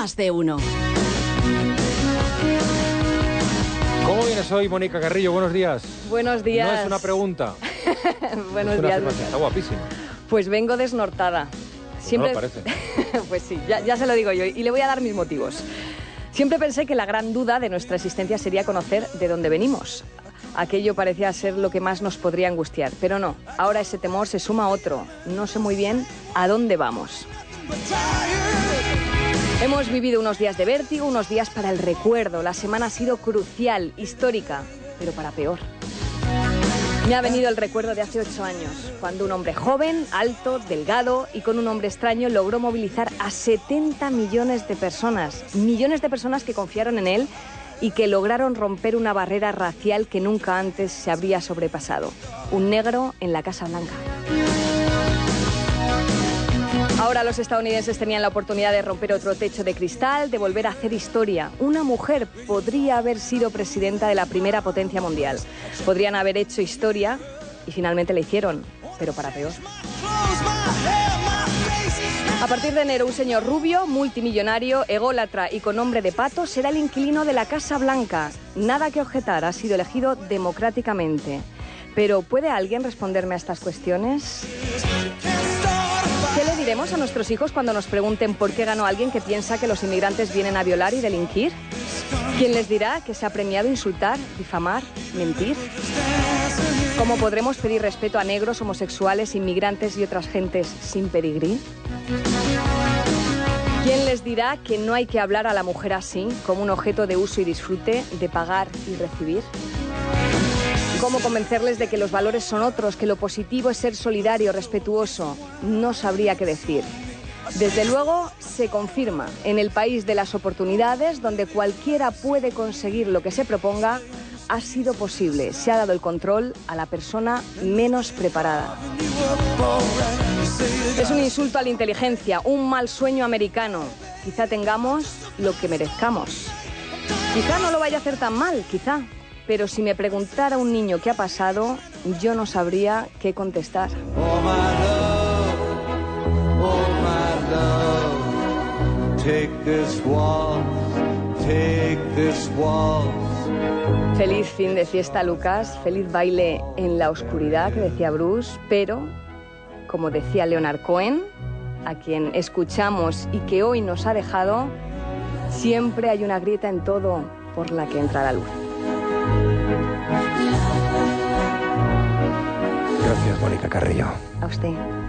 más de uno. ¿Cómo vienes hoy, Mónica Carrillo? Buenos días. Buenos días. No es una pregunta. Buenos es una días. afirmación. Está guapísima. Pues vengo desnortada. no lo parece. pues sí, ya, ya se lo digo yo y le voy a dar mis motivos. Siempre pensé que la gran duda de nuestra existencia sería conocer de dónde venimos. Aquello parecía ser lo que más nos podría angustiar, pero no. Ahora ese temor se suma a otro. No sé muy bien a dónde vamos. Hemos vivido unos días de vértigo, unos días para el recuerdo. La semana ha sido crucial, histórica, pero para peor. Me ha venido el recuerdo de hace ocho años, cuando un hombre joven, alto, delgado y con un hombre extraño logró movilizar a 70 millones de personas. Millones de personas que confiaron en él y que lograron romper una barrera racial que nunca antes se habría sobrepasado. Un negro en la Casa Blanca. Ahora los estadounidenses tenían la oportunidad de romper otro techo de cristal, de volver a hacer historia. Una mujer podría haber sido presidenta de la primera potencia mundial. Podrían haber hecho historia y finalmente la hicieron, pero para peor. A partir de enero, un señor rubio, multimillonario, ególatra y con nombre de pato será el inquilino de la Casa Blanca. Nada que objetar, ha sido elegido democráticamente. Pero ¿puede alguien responderme a estas cuestiones? ¿Qué le diremos a nuestros hijos cuando nos pregunten por qué ganó alguien que piensa que los inmigrantes vienen a violar y delinquir? ¿Quién les dirá que se ha premiado insultar, difamar, mentir? ¿Cómo podremos pedir respeto a negros, homosexuales, inmigrantes y otras gentes sin pedigrí? ¿Quién les dirá que no hay que hablar a la mujer así, como un objeto de uso y disfrute, de pagar y recibir? ¿Cómo convencerles de que los valores son otros, que lo positivo es ser solidario, respetuoso? No sabría qué decir. Desde luego, se confirma en el país de las oportunidades, donde cualquiera puede conseguir lo que se proponga, ha sido posible. Se ha dado el control a la persona menos preparada. Es un insulto a la inteligencia, un mal sueño americano. Quizá tengamos lo que merezcamos. Quizá no lo vaya a hacer tan mal, quizá. Pero si me preguntara un niño qué ha pasado, yo no sabría qué contestar. Oh my love, oh my love, take this waltz, take this waltz. Feliz fin de fiesta, Lucas. Feliz baile en la oscuridad, que decía Bruce. Pero, como decía Leonard Cohen, a quien escuchamos y que hoy nos ha dejado, siempre hay una grieta en todo por la que entra la luz. Mónica Carrillo. A usted.